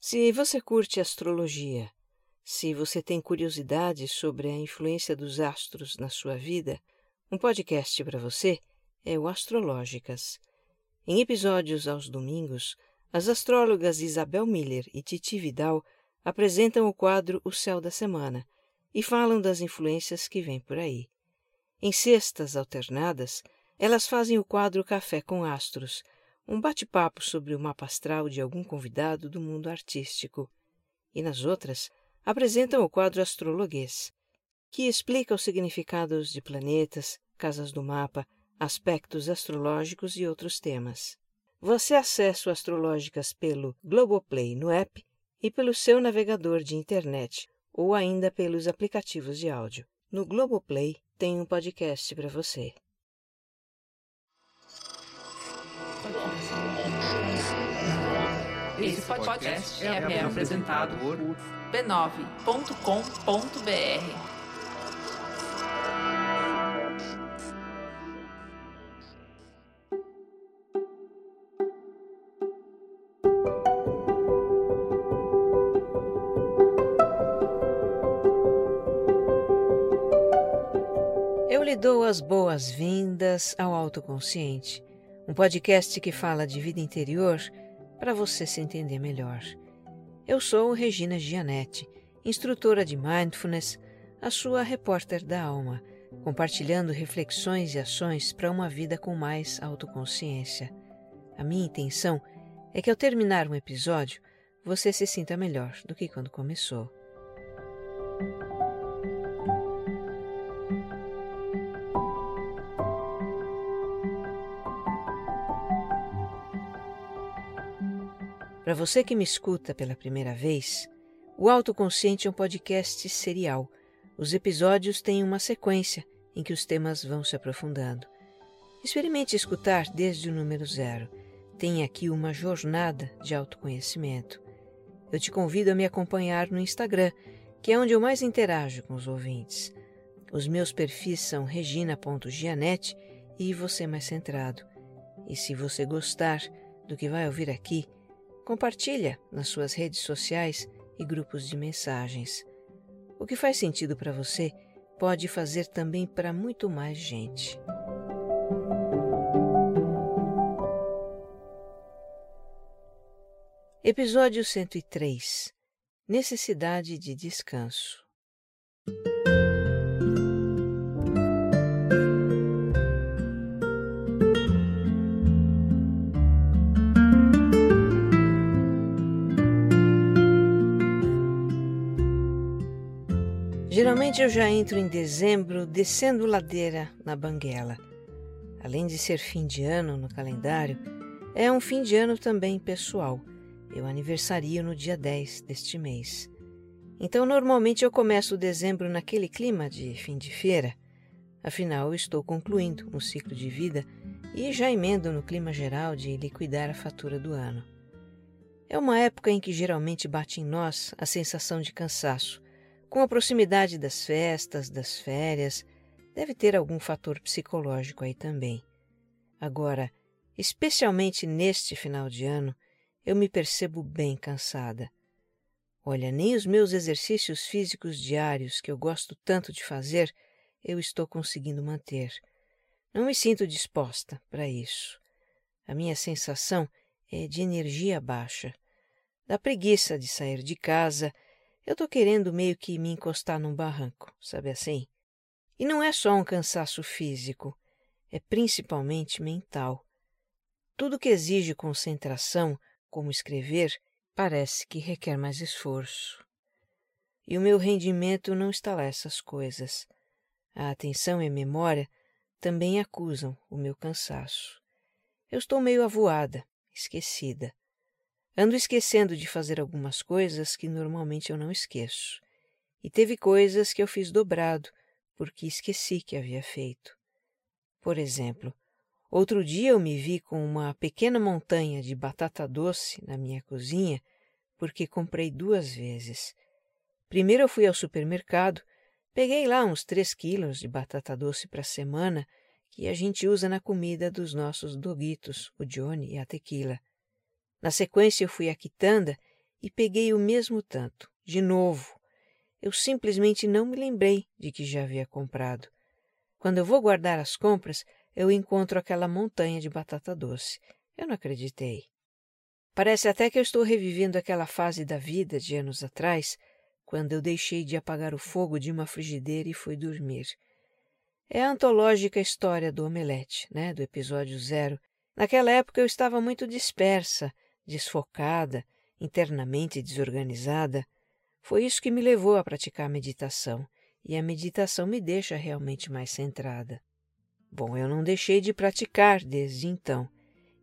Se você curte astrologia, se você tem curiosidade sobre a influência dos astros na sua vida, um podcast para você é o Astrológicas. Em episódios aos domingos, as astrólogas Isabel Miller e Titi Vidal apresentam o quadro O Céu da Semana e falam das influências que vêm por aí. Em sextas alternadas, elas fazem o quadro Café com Astros, um bate-papo sobre o mapa astral de algum convidado do mundo artístico. E nas outras, apresentam o quadro Astrologuês, que explica os significados de planetas, casas do mapa, aspectos astrológicos e outros temas. Você acessa o Astrológicas pelo Globoplay no app e pelo seu navegador de internet ou ainda pelos aplicativos de áudio. No Globoplay tem um podcast para você. Esse podcast é, é apresentado por b9.com.br. Eu lhe dou as boas-vindas ao Autoconsciente, um podcast que fala de vida interior para você se entender melhor. Eu sou Regina Gianetti, instrutora de Mindfulness, a sua repórter da alma, compartilhando reflexões e ações para uma vida com mais autoconsciência. A minha intenção é que ao terminar um episódio, você se sinta melhor do que quando começou. Para você que me escuta pela primeira vez, o Autoconsciente é um podcast serial. Os episódios têm uma sequência em que os temas vão se aprofundando. Experimente escutar desde o número zero. Tem aqui uma jornada de autoconhecimento. Eu te convido a me acompanhar no Instagram, que é onde eu mais interajo com os ouvintes. Os meus perfis são regina.gianete e você mais centrado. E se você gostar do que vai ouvir aqui, Compartilha nas suas redes sociais e grupos de mensagens. O que faz sentido para você pode fazer também para muito mais gente. Episódio 103 Necessidade de descanso. Geralmente eu já entro em dezembro descendo ladeira na Banguela. Além de ser fim de ano no calendário, é um fim de ano também pessoal. Eu aniversario no dia 10 deste mês. Então, normalmente eu começo o dezembro naquele clima de fim de feira. Afinal, estou concluindo um ciclo de vida e já emendo no clima geral de liquidar a fatura do ano. É uma época em que geralmente bate em nós a sensação de cansaço com a proximidade das festas, das férias, deve ter algum fator psicológico aí também. Agora, especialmente neste final de ano, eu me percebo bem cansada. Olha, nem os meus exercícios físicos diários, que eu gosto tanto de fazer, eu estou conseguindo manter. Não me sinto disposta para isso. A minha sensação é de energia baixa, da preguiça de sair de casa eu tô querendo meio que me encostar num barranco, sabe assim? E não é só um cansaço físico, é principalmente mental. Tudo que exige concentração, como escrever, parece que requer mais esforço. E o meu rendimento não está lá essas coisas. A atenção e a memória também acusam o meu cansaço. Eu estou meio avoada, esquecida. Ando esquecendo de fazer algumas coisas que normalmente eu não esqueço. E teve coisas que eu fiz dobrado, porque esqueci que havia feito. Por exemplo, outro dia eu me vi com uma pequena montanha de batata doce na minha cozinha, porque comprei duas vezes. Primeiro eu fui ao supermercado, peguei lá uns três quilos de batata doce para a semana, que a gente usa na comida dos nossos doguitos, o Johnny e a Tequila. Na sequência, eu fui à quitanda e peguei o mesmo tanto, de novo. Eu simplesmente não me lembrei de que já havia comprado. Quando eu vou guardar as compras, eu encontro aquela montanha de batata doce. Eu não acreditei. Parece até que eu estou revivendo aquela fase da vida de anos atrás, quando eu deixei de apagar o fogo de uma frigideira e fui dormir. É a antológica história do omelete, né, do episódio zero. Naquela época eu estava muito dispersa, desfocada, internamente desorganizada. Foi isso que me levou a praticar a meditação, e a meditação me deixa realmente mais centrada. Bom, eu não deixei de praticar desde então,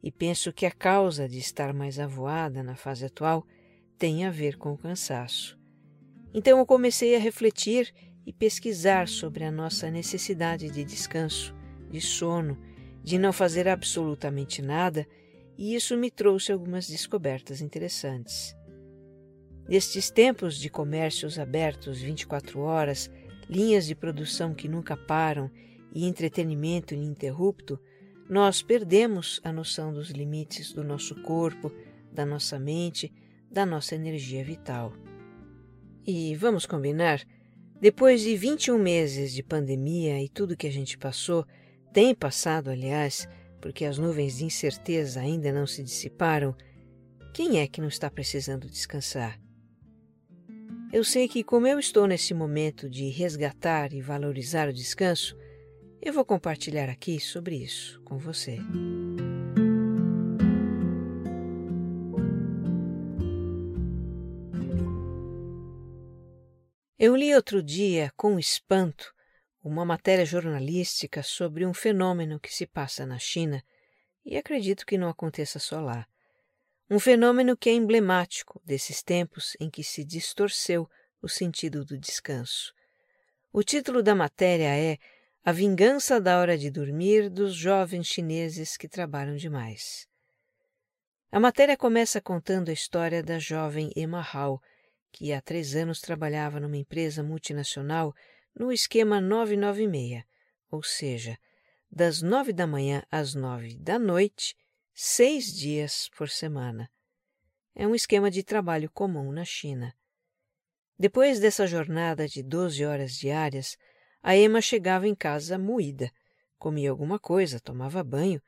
e penso que a causa de estar mais avoada na fase atual tem a ver com o cansaço. Então eu comecei a refletir e pesquisar sobre a nossa necessidade de descanso, de sono, de não fazer absolutamente nada, e isso me trouxe algumas descobertas interessantes. Nestes tempos de comércios abertos 24 horas, linhas de produção que nunca param e entretenimento ininterrupto, nós perdemos a noção dos limites do nosso corpo, da nossa mente, da nossa energia vital. E vamos combinar, depois de 21 meses de pandemia e tudo que a gente passou, tem passado, aliás, porque as nuvens de incerteza ainda não se dissiparam, quem é que não está precisando descansar? Eu sei que, como eu estou nesse momento de resgatar e valorizar o descanso, eu vou compartilhar aqui sobre isso com você. Eu li outro dia, com espanto, uma matéria jornalística sobre um fenômeno que se passa na China e acredito que não aconteça só lá. Um fenômeno que é emblemático desses tempos em que se distorceu o sentido do descanso. O título da matéria é A Vingança da Hora de Dormir dos Jovens Chineses que Trabalham Demais. A matéria começa contando a história da jovem Emma Hall, que há três anos trabalhava numa empresa multinacional no esquema 996, ou seja, das nove da manhã às nove da noite, seis dias por semana. É um esquema de trabalho comum na China. Depois dessa jornada de doze horas diárias, a Emma chegava em casa moída, comia alguma coisa, tomava banho,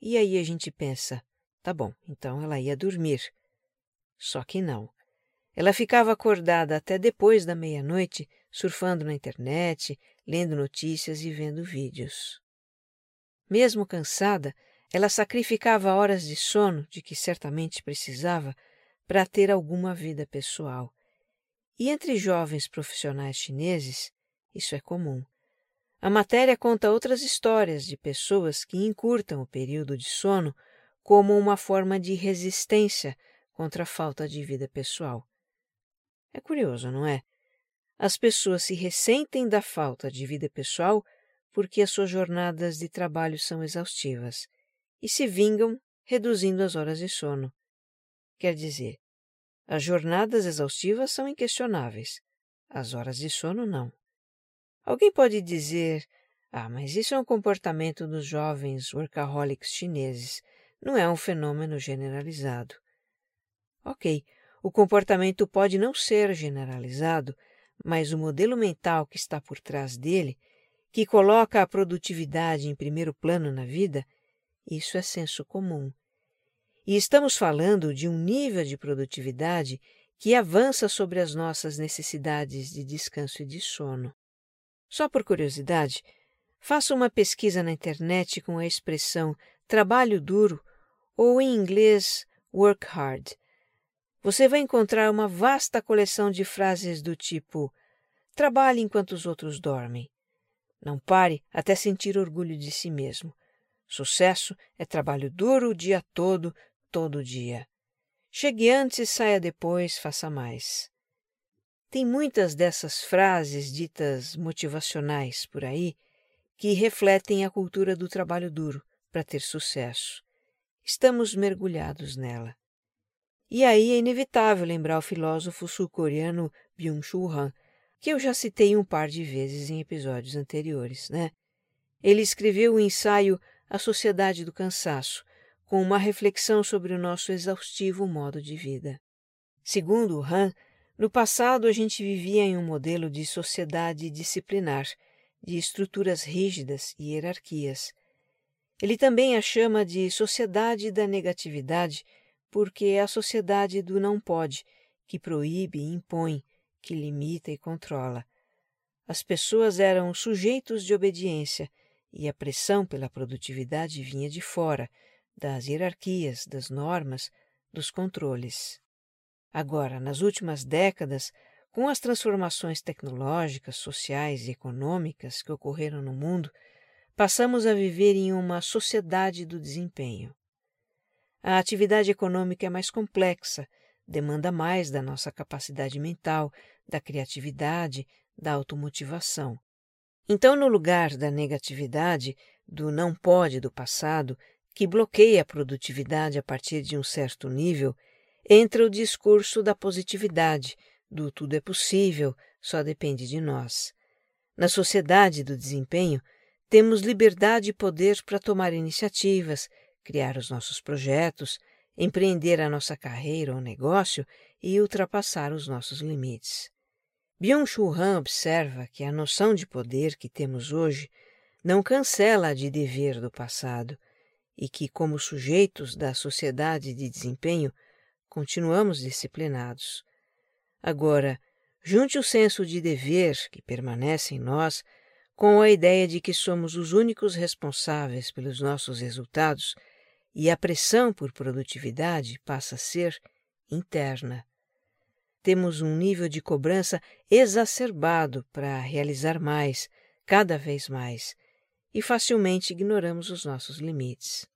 e aí a gente pensa: tá bom, então ela ia dormir. Só que não. Ela ficava acordada até depois da meia-noite, surfando na internet, lendo notícias e vendo vídeos. Mesmo cansada, ela sacrificava horas de sono, de que certamente precisava, para ter alguma vida pessoal. E entre jovens profissionais chineses, isso é comum. A matéria conta outras histórias de pessoas que encurtam o período de sono como uma forma de resistência contra a falta de vida pessoal. É curioso, não é? As pessoas se ressentem da falta de vida pessoal porque as suas jornadas de trabalho são exaustivas e se vingam reduzindo as horas de sono. Quer dizer, as jornadas exaustivas são inquestionáveis, as horas de sono não. Alguém pode dizer: ah, mas isso é um comportamento dos jovens workaholics chineses, não é um fenômeno generalizado. Ok, o comportamento pode não ser generalizado, mas o modelo mental que está por trás dele, que coloca a produtividade em primeiro plano na vida, isso é senso comum. E estamos falando de um nível de produtividade que avança sobre as nossas necessidades de descanso e de sono. Só por curiosidade, faça uma pesquisa na internet com a expressão trabalho duro ou em inglês work hard você vai encontrar uma vasta coleção de frases do tipo: trabalhe enquanto os outros dormem. Não pare até sentir orgulho de si mesmo. Sucesso é trabalho duro o dia todo, todo dia. Chegue antes, saia depois, faça mais. Tem muitas dessas frases ditas motivacionais por aí que refletem a cultura do trabalho duro para ter sucesso. Estamos mergulhados nela. E aí é inevitável lembrar o filósofo sul-coreano Byung-Chul Han, que eu já citei um par de vezes em episódios anteriores, né? Ele escreveu o ensaio A Sociedade do Cansaço, com uma reflexão sobre o nosso exaustivo modo de vida. Segundo Han, no passado a gente vivia em um modelo de sociedade disciplinar, de estruturas rígidas e hierarquias. Ele também a chama de sociedade da negatividade, porque é a sociedade do não pode, que proíbe e impõe, que limita e controla. As pessoas eram sujeitos de obediência e a pressão pela produtividade vinha de fora, das hierarquias, das normas, dos controles. Agora, nas últimas décadas, com as transformações tecnológicas, sociais e econômicas que ocorreram no mundo, passamos a viver em uma sociedade do desempenho. A atividade econômica é mais complexa, demanda mais da nossa capacidade mental, da criatividade, da automotivação. Então, no lugar da negatividade, do não pode do passado, que bloqueia a produtividade a partir de um certo nível, entra o discurso da positividade, do tudo é possível, só depende de nós. Na sociedade do desempenho, temos liberdade e poder para tomar iniciativas, criar os nossos projetos, empreender a nossa carreira ou negócio e ultrapassar os nossos limites. Byung-Chul Han observa que a noção de poder que temos hoje não cancela a de dever do passado e que, como sujeitos da sociedade de desempenho, continuamos disciplinados. Agora, junte o senso de dever que permanece em nós com a ideia de que somos os únicos responsáveis pelos nossos resultados e a pressão por produtividade passa a ser interna. Temos um nível de cobrança exacerbado para realizar mais, cada vez mais, e facilmente ignoramos os nossos limites.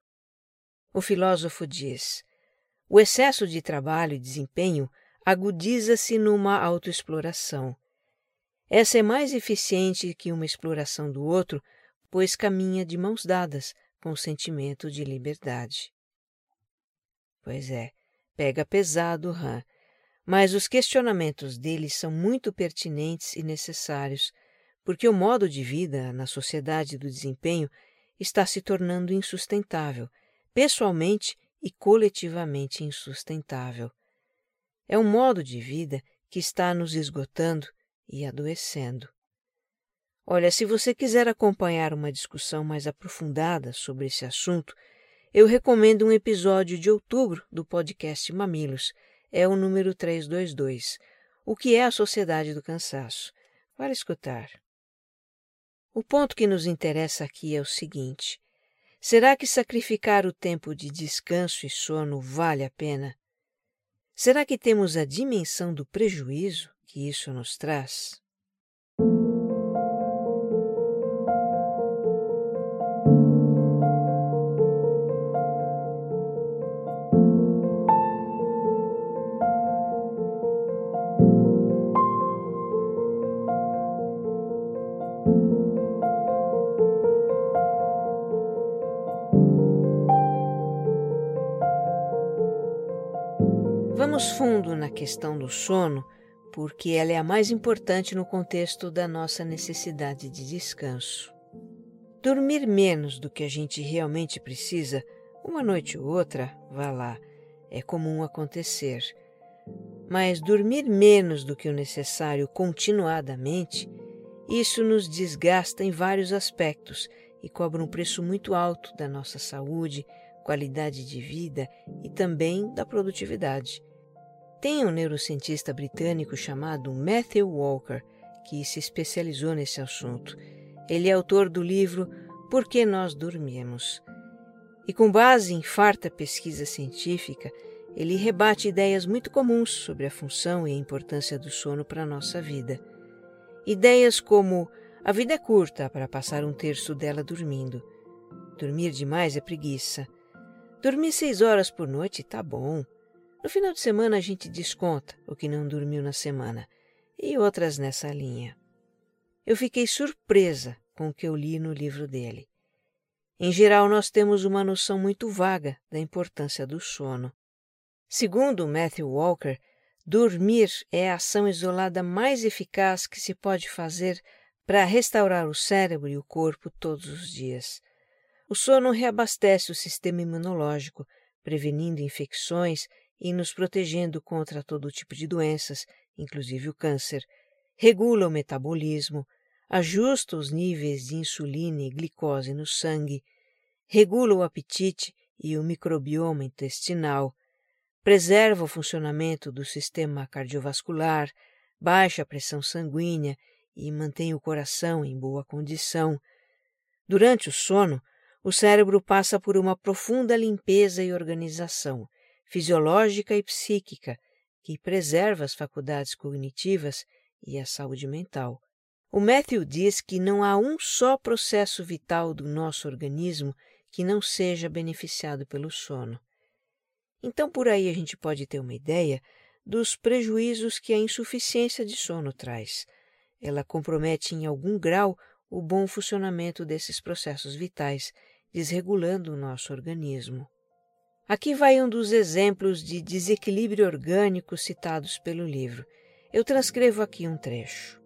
O filósofo diz: o excesso de trabalho e desempenho agudiza-se numa autoexploração. Essa é mais eficiente que uma exploração do outro, pois caminha de mãos dadas com o sentimento de liberdade. Pois é, pega pesado Han, mas os questionamentos dele são muito pertinentes e necessários porque o modo de vida na sociedade do desempenho está se tornando insustentável, pessoalmente e coletivamente insustentável. É um modo de vida que está nos esgotando e adoecendo. Olha, se você quiser acompanhar uma discussão mais aprofundada sobre esse assunto, eu recomendo um episódio de outubro do podcast Mamilos, é o número 322, O que é a Sociedade do Cansaço. Para escutar. O ponto que nos interessa aqui é o seguinte: será que sacrificar o tempo de descanso e sono vale a pena? Será que temos a dimensão do prejuízo que isso nos traz? Vamos fundo na questão do sono, porque ela é a mais importante no contexto da nossa necessidade de descanso. Dormir menos do que a gente realmente precisa, uma noite ou outra, vá lá, é comum acontecer. Mas dormir menos do que o necessário continuadamente, isso nos desgasta em vários aspectos e cobra um preço muito alto da nossa saúde, qualidade de vida e também da produtividade. Tem um neurocientista britânico chamado Matthew Walker que se especializou nesse assunto. Ele é autor do livro Por que Nós Dormimos? E com base em farta pesquisa científica, ele rebate ideias muito comuns sobre a função e a importância do sono para a nossa vida. Ideias como a vida é curta para passar um terço dela dormindo. Dormir demais é preguiça. Dormir seis horas por noite tá bom. No final de semana a gente desconta o que não dormiu na semana e outras nessa linha. Eu fiquei surpresa com o que eu li no livro dele. Em geral, nós temos uma noção muito vaga da importância do sono. Segundo Matthew Walker, dormir é a ação isolada mais eficaz que se pode fazer para restaurar o cérebro e o corpo todos os dias. O sono reabastece o sistema imunológico, prevenindo infecções e nos protegendo contra todo tipo de doenças, inclusive o câncer, regula o metabolismo, ajusta os níveis de insulina e glicose no sangue, regula o apetite e o microbioma intestinal, preserva o funcionamento do sistema cardiovascular, baixa a pressão sanguínea e mantém o coração em boa condição. Durante o sono, o cérebro passa por uma profunda limpeza e organização, fisiológica e psíquica, que preserva as faculdades cognitivas e a saúde mental. O Matthew diz que não há um só processo vital do nosso organismo que não seja beneficiado pelo sono. Então, por aí a gente pode ter uma ideia dos prejuízos que a insuficiência de sono traz. Ela compromete em algum grau o bom funcionamento desses processos vitais, desregulando o nosso organismo. Aqui vai um dos exemplos de desequilíbrio orgânico citados pelo livro. Eu transcrevo aqui um trecho.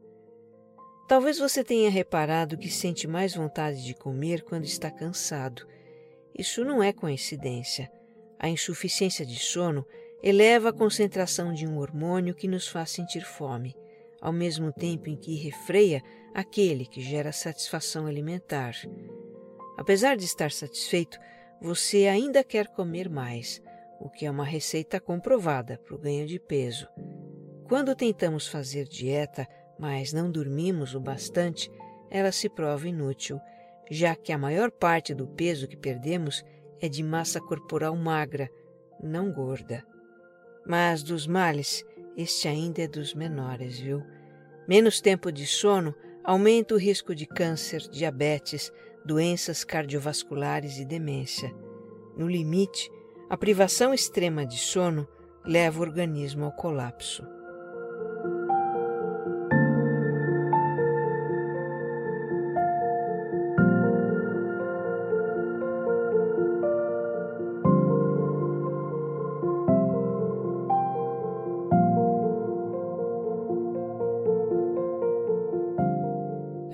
Talvez você tenha reparado que sente mais vontade de comer quando está cansado. Isso não é coincidência. A insuficiência de sono eleva a concentração de um hormônio que nos faz sentir fome, ao mesmo tempo em que refreia aquele que gera satisfação alimentar. Apesar de estar satisfeito, você ainda quer comer mais, o que é uma receita comprovada para o ganho de peso. Quando tentamos fazer dieta, mas não dormimos o bastante, ela se prova inútil, já que a maior parte do peso que perdemos é de massa corporal magra, não gorda. Mas dos males, este ainda é dos menores, viu? Menos tempo de sono aumenta o risco de câncer, diabetes, doenças cardiovasculares e demência. No limite, a privação extrema de sono leva o organismo ao colapso.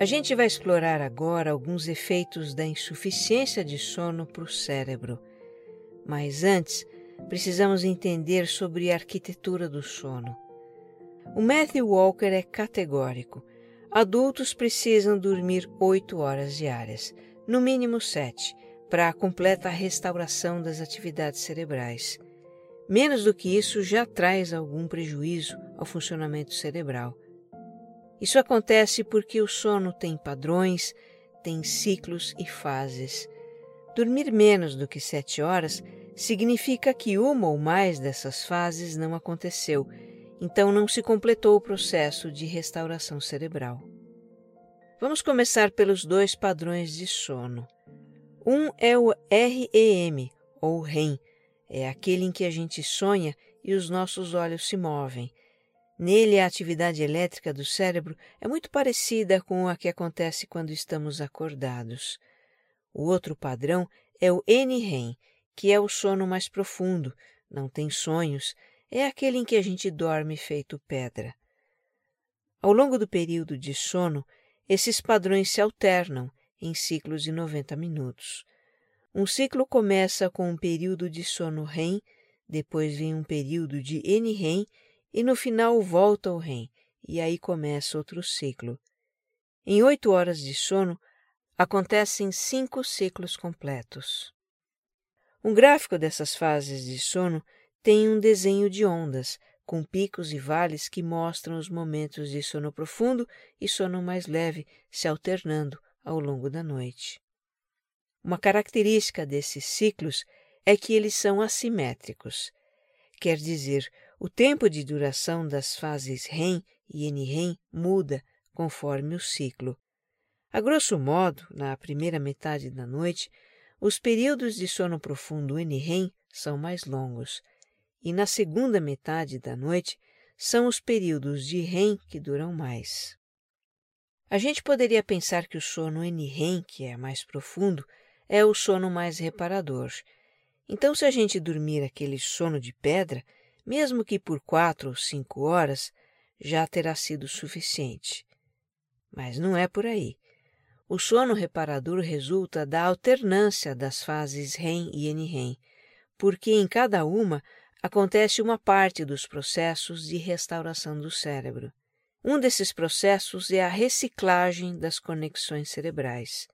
Gente vai explorar agora alguns efeitos da insuficiência de sono para o cérebro. Mas antes, precisamos entender sobre a arquitetura do sono. O Matthew Walker é categórico. Adultos precisam dormir oito horas diárias, no mínimo sete, para a completa restauração das atividades cerebrais. Menos do que isso já traz algum prejuízo ao funcionamento cerebral. Isso acontece porque o sono tem padrões, tem ciclos e fases. Dormir menos do que sete horas significa que uma ou mais dessas fases não aconteceu, então não se completou o processo de restauração cerebral. Vamos começar pelos dois padrões de sono. Um é o REM, ou REM, é aquele em que a gente sonha e os nossos olhos se movem. Nele, a atividade elétrica do cérebro é muito parecida com a que acontece quando estamos acordados. O outro padrão é o NREM, que é o sono mais profundo, não tem sonhos, é aquele em que a gente dorme feito pedra. Ao longo do período de sono, esses padrões se alternam em ciclos de 90 minutos. Um ciclo começa com um período de sono REM, depois vem um período de NREM e no final volta ao REM, e aí começa outro ciclo. Em oito horas de sono, acontecem cinco ciclos completos. Um gráfico dessas fases de sono tem um desenho de ondas, com picos e vales que mostram os momentos de sono profundo e sono mais leve se alternando ao longo da noite. Uma característica desses ciclos é que eles são assimétricos, quer dizer, o tempo de duração das fases REM e NREM muda conforme o ciclo. A grosso modo, na primeira metade da noite, os períodos de sono profundo NREM são mais longos, e na segunda metade da noite são os períodos de REM que duram mais. A gente poderia pensar que o sono NREM, que é mais profundo, é o sono mais reparador. Então, se a gente dormir aquele sono de pedra, mesmo que por quatro ou cinco horas, já terá sido suficiente. Mas não é por aí. O sono reparador resulta da alternância das fases REM e NREM, porque em cada uma acontece uma parte dos processos de restauração do cérebro. Um desses processos é a reciclagem das conexões cerebrais.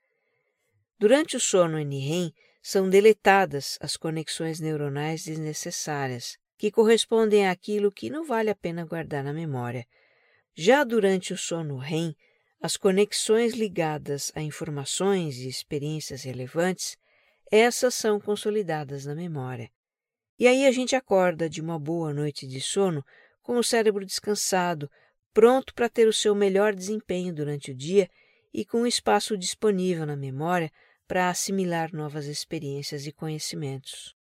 Durante o sono NREM, são deletadas as conexões neuronais desnecessárias, que correspondem àquilo que não vale a pena guardar na memória. Já durante o sono REM, as conexões ligadas a informações e experiências relevantes, essas são consolidadas na memória. E aí a gente acorda de uma boa noite de sono com o cérebro descansado, pronto para ter o seu melhor desempenho durante o dia e com espaço disponível na memória para assimilar novas experiências e conhecimentos.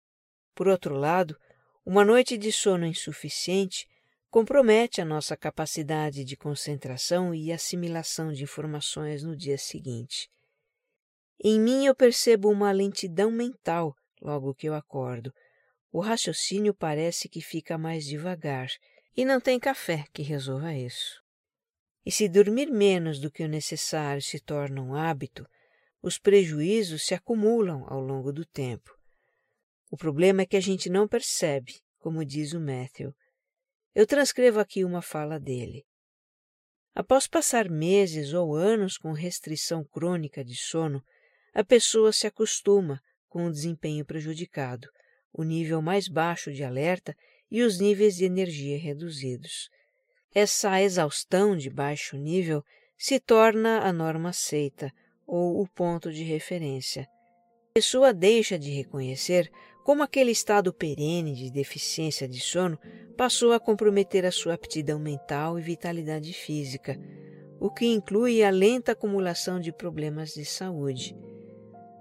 Por outro lado, uma noite de sono insuficiente compromete a nossa capacidade de concentração e assimilação de informações no dia seguinte. Em mim eu percebo uma lentidão mental logo que eu acordo. O raciocínio parece que fica mais devagar, e não tem café que resolva isso. E se dormir menos do que o necessário se torna um hábito, os prejuízos se acumulam ao longo do tempo. O problema é que a gente não percebe, como diz o Matthew. Eu transcrevo aqui uma fala dele. Após passar meses ou anos com restrição crônica de sono, a pessoa se acostuma com o desempenho prejudicado, o nível mais baixo de alerta e os níveis de energia reduzidos. Essa exaustão de baixo nível se torna a norma aceita, ou o ponto de referência. A pessoa deixa de reconhecer como aquele estado perene de deficiência de sono passou a comprometer a sua aptidão mental e vitalidade física, o que inclui a lenta acumulação de problemas de saúde.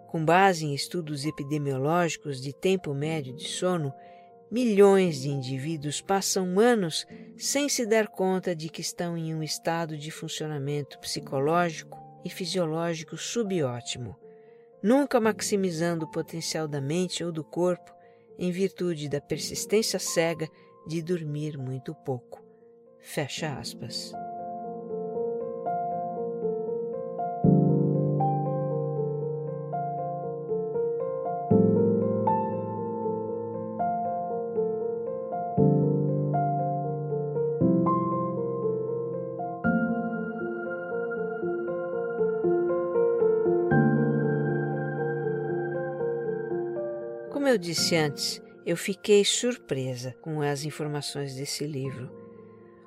Com base em estudos epidemiológicos de tempo médio de sono, milhões de indivíduos passam anos sem se dar conta de que estão em um estado de funcionamento psicológico e fisiológico subótimo, nunca maximizando o potencial da mente ou do corpo em virtude da persistência cega de dormir muito pouco. Fecha aspas. Disse antes, eu fiquei surpresa com as informações desse livro.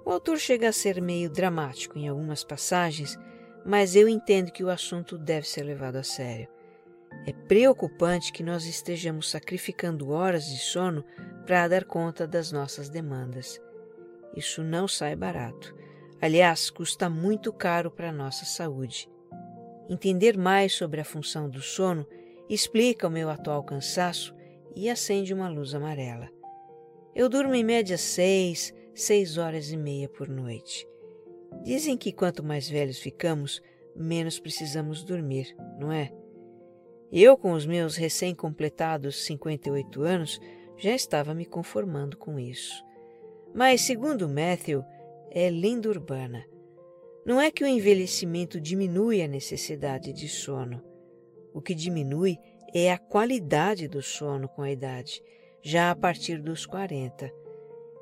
O autor chega a ser meio dramático em algumas passagens, mas eu entendo que o assunto deve ser levado a sério. É preocupante que nós estejamos sacrificando horas de sono para dar conta das nossas demandas. Isso não sai barato. Aliás, custa muito caro para a nossa saúde. Entender mais sobre a função do sono explica o meu atual cansaço e acende uma luz amarela. Eu durmo em média seis, seis horas e meia por noite. Dizem que quanto mais velhos ficamos, menos precisamos dormir, não é? Eu, com os meus recém-completados 58 anos, já estava me conformando com isso. Mas, segundo Matthew, é lenda urbana. Não é que o envelhecimento diminui a necessidade de sono. O que diminui é a qualidade do sono com a idade, já a partir dos 40.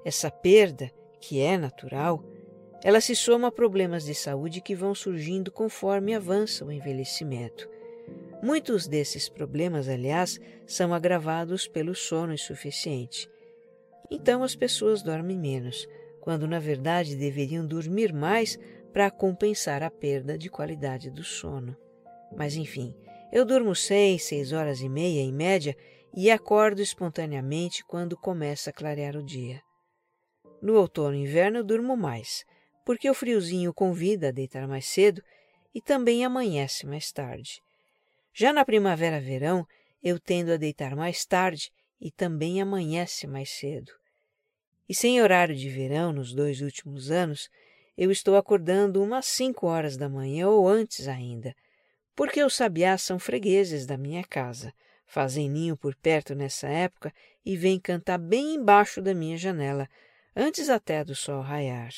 Essa perda, que é natural, ela se soma a problemas de saúde que vão surgindo conforme avança o envelhecimento. Muitos desses problemas, aliás, são agravados pelo sono insuficiente. Então as pessoas dormem menos, quando na verdade deveriam dormir mais para compensar a perda de qualidade do sono. Mas enfim, eu durmo seis, seis horas e meia em média e acordo espontaneamente quando começa a clarear o dia. No outono e inverno eu durmo mais, porque o friozinho convida a deitar mais cedo e também amanhece mais tarde. Já na primavera-verão eu tendo a deitar mais tarde e também amanhece mais cedo. E sem horário de verão nos dois últimos anos, eu estou acordando umas cinco horas da manhã ou antes ainda, porque os sabiás são fregueses da minha casa, fazem ninho por perto nessa época e vêm cantar bem embaixo da minha janela, antes até do sol raiar.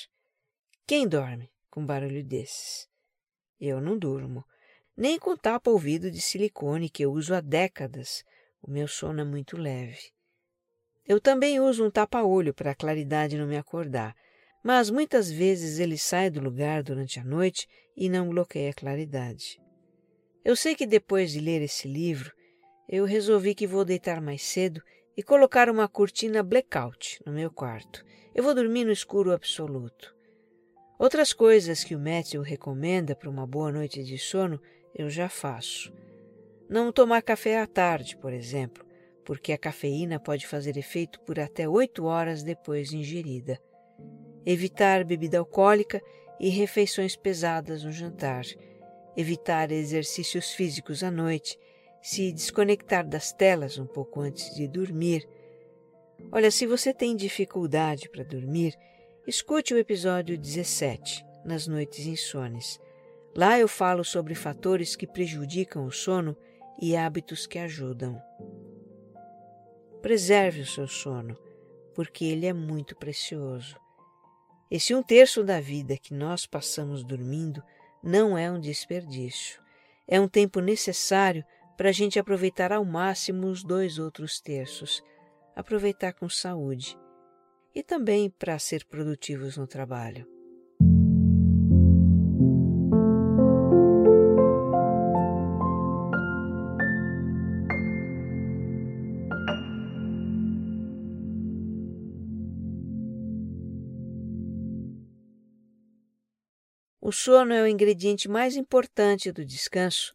Quem dorme com barulho desses? Eu não durmo, nem com tapa-ouvido de silicone que eu uso há décadas. O meu sono é muito leve. Eu também uso um tapa-olho para a claridade não me acordar, mas muitas vezes ele sai do lugar durante a noite e não bloqueia a claridade. Eu sei que depois de ler esse livro, eu resolvi que vou deitar mais cedo e colocar uma cortina blackout no meu quarto. Eu vou dormir no escuro absoluto. Outras coisas que o Matthew recomenda para uma boa noite de sono, eu já faço. Não tomar café à tarde, por exemplo, porque a cafeína pode fazer efeito por até oito horas depois de ingerida. Evitar bebida alcoólica e refeições pesadas no jantar. Evitar exercícios físicos à noite se desconectar das telas um pouco antes de dormir. Olha, se você tem dificuldade para dormir, escute o episódio 17, Nas Noites Insones. Lá eu falo sobre fatores que prejudicam o sono e hábitos que ajudam. Preserve o seu sono, porque ele é muito precioso. Esse um terço da vida que nós passamos dormindo não é um desperdício. É um tempo necessário para a gente aproveitar ao máximo os dois outros terços, aproveitar com saúde e também para ser produtivos no trabalho. Sono é o ingrediente mais importante do descanso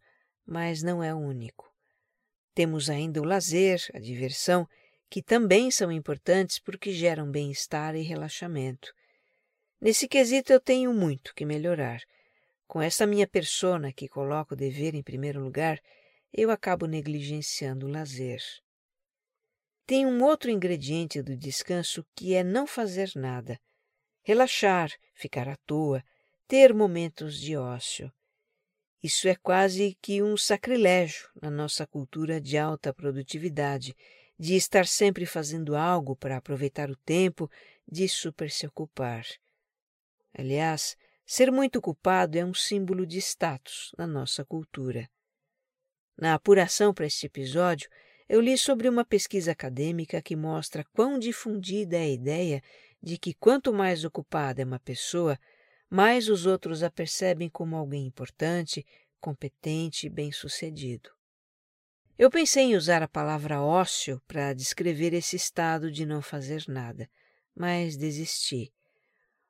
mas não é o único. Temos ainda o lazer, a diversão, que também são importantes porque geram bem-estar e relaxamento. Nesse quesito eu tenho muito que melhorar. Com essa minha persona que coloca o dever em primeiro lugar, eu acabo negligenciando o lazer. Tem um outro ingrediente do descanso que é não fazer nada. Relaxar, ficar à toa, ter momentos de ócio. Isso é quase que um sacrilégio na nossa cultura de alta produtividade, de estar sempre fazendo algo para aproveitar o tempo, de super se ocupar. Aliás, ser muito ocupado é um símbolo de status na nossa cultura. Na apuração para este episódio, eu li sobre uma pesquisa acadêmica que mostra quão difundida é a ideia de que quanto mais ocupada é uma pessoa, mais os outros a percebem como alguém importante, competente e bem-sucedido. Eu pensei em usar a palavra ócio para descrever esse estado de não fazer nada, mas desisti.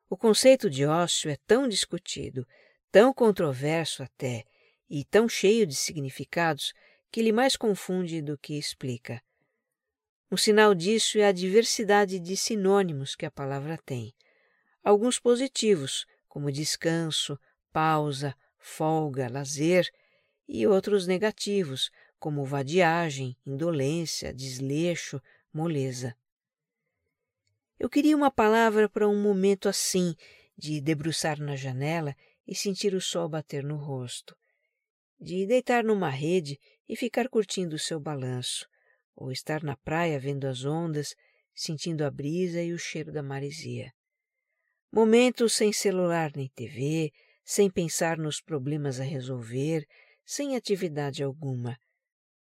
O conceito de ócio é tão discutido, tão controverso até, e tão cheio de significados que ele mais confunde do que explica. Um sinal disso é a diversidade de sinônimos que a palavra tem. Alguns positivos, como descanso, pausa, folga, lazer, e outros negativos, como vadiagem, indolência, desleixo, moleza. Eu queria uma palavra para um momento assim, de debruçar na janela e sentir o sol bater no rosto, de deitar numa rede e ficar curtindo o seu balanço, ou estar na praia vendo as ondas, sentindo a brisa e o cheiro da maresia. Momentos sem celular nem TV, sem pensar nos problemas a resolver, sem atividade alguma.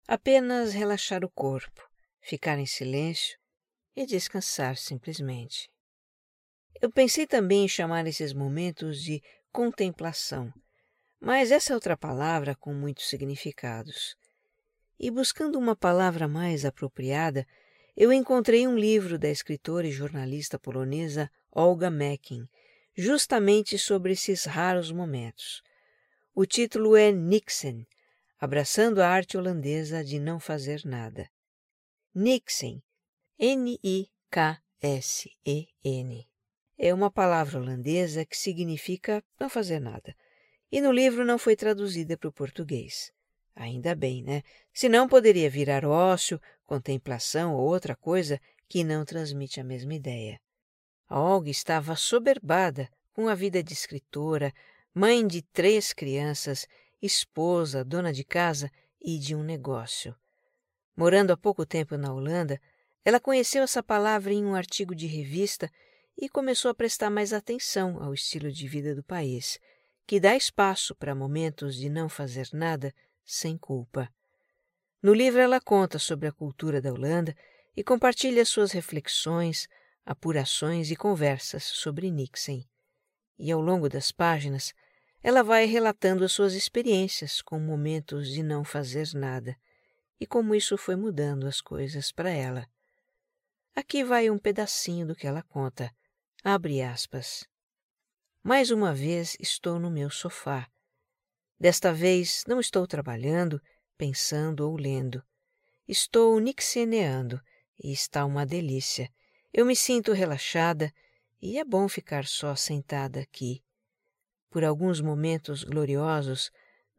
Apenas relaxar o corpo, ficar em silêncio e descansar simplesmente. Eu pensei também em chamar esses momentos de contemplação, mas essa é outra palavra com muitos significados. E buscando uma palavra mais apropriada, eu encontrei um livro da escritora e jornalista polonesa Olga Meckin, justamente sobre esses raros momentos. O título é Nixon, abraçando a arte holandesa de não fazer nada. Nixon, N-I-K-S-E-N, é uma palavra holandesa que significa não fazer nada, e no livro não foi traduzida para o português. Ainda bem, né? Senão poderia virar ócio, contemplação ou outra coisa que não transmite a mesma ideia. Olga estava soberbada com a vida de escritora, mãe de três crianças, esposa, dona de casa e de um negócio. Morando há pouco tempo na Holanda, ela conheceu essa palavra em um artigo de revista e começou a prestar mais atenção ao estilo de vida do país, que dá espaço para momentos de não fazer nada sem culpa. No livro ela conta sobre a cultura da Holanda e compartilha suas reflexões, apurações e conversas sobre Nixon. E ao longo das páginas, ela vai relatando as suas experiências com momentos de não fazer nada e como isso foi mudando as coisas para ela. Aqui vai um pedacinho do que ela conta. Abre aspas. Mais uma vez estou no meu sofá. Desta vez não estou trabalhando, pensando ou lendo. Estou nixeneando e está uma delícia. Eu me sinto relaxada e é bom ficar só sentada aqui. Por alguns momentos gloriosos,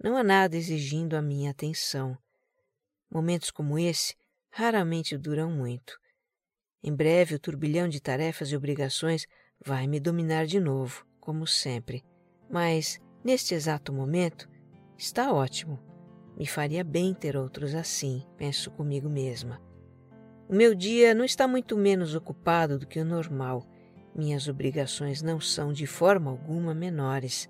não há nada exigindo a minha atenção. Momentos como esse raramente duram muito. Em breve, o turbilhão de tarefas e obrigações vai me dominar de novo, como sempre. Mas, neste exato momento, está ótimo. Me faria bem ter outros assim, penso comigo mesma. O meu dia não está muito menos ocupado do que o normal. Minhas obrigações não são de forma alguma menores.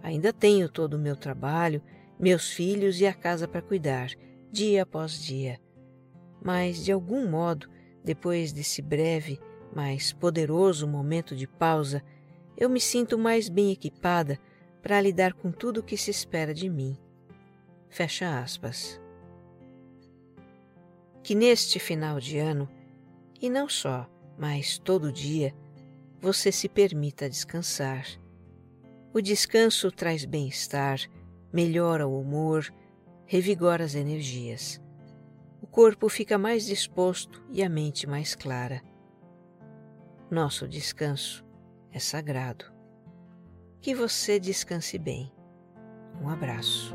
Ainda tenho todo o meu trabalho, meus filhos e a casa para cuidar, dia após dia. Mas, de algum modo, depois desse breve, mas poderoso momento de pausa, eu me sinto mais bem equipada para lidar com tudo o que se espera de mim. Fecha aspas. Que neste final de ano, e não só, mas todo dia, você se permita descansar. O descanso traz bem-estar, melhora o humor, revigora as energias o corpo fica mais disposto e a mente mais clara. Nosso descanso é sagrado. Que você descanse bem. Um abraço.